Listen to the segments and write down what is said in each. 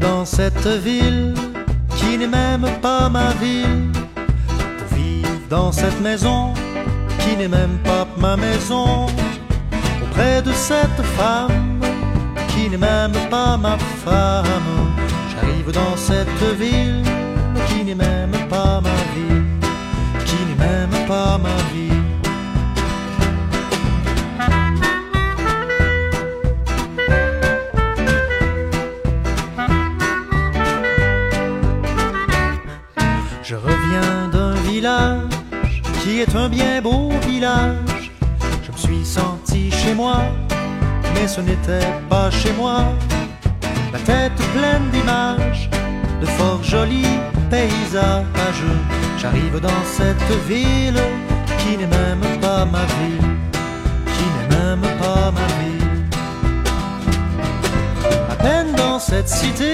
dans cette ville qui n'est même pas ma ville. Pour dans cette maison qui n'est même pas ma maison. Auprès de cette femme qui n'est même pas ma femme. J'arrive dans cette ville qui n'est même pas qui est un bien beau village. Je me suis senti chez moi, mais ce n'était pas chez moi. La tête pleine d'images, de fort jolis paysages. J'arrive dans cette ville qui n'est même pas ma ville, qui n'est même pas ma ville. À peine dans cette cité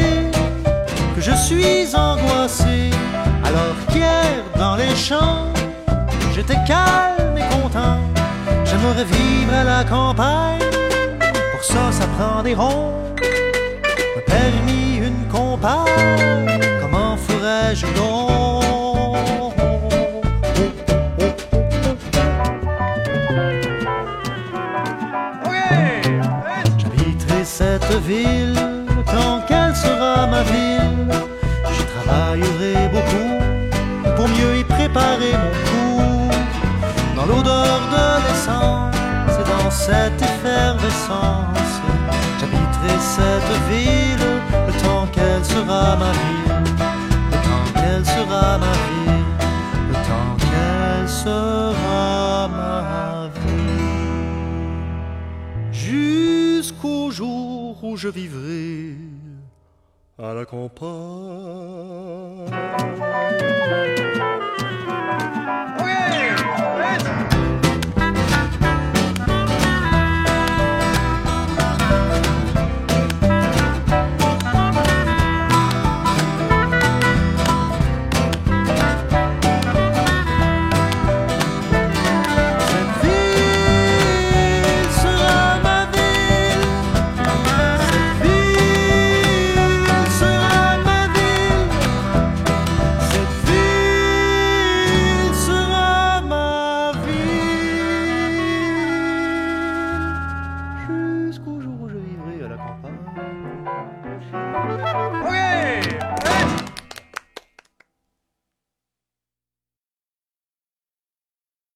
que je suis angoissé. Alors qu'hier dans les champs, j'étais calme et content. J'aimerais vivre à la campagne. Pour ça, ça prend des ronds. Un permis, une compagne. Comment ferais-je donc? J'habiterai cette ville tant qu'elle sera ma ville. J'y travaillerai mon coup. Dans l'odeur de l'essence et dans cette effervescence, j'habiterai cette ville le temps qu'elle sera ma ville. Le temps qu'elle sera ma ville. Le temps qu'elle sera ma ville. Jusqu'au jour où je vivrai à la campagne.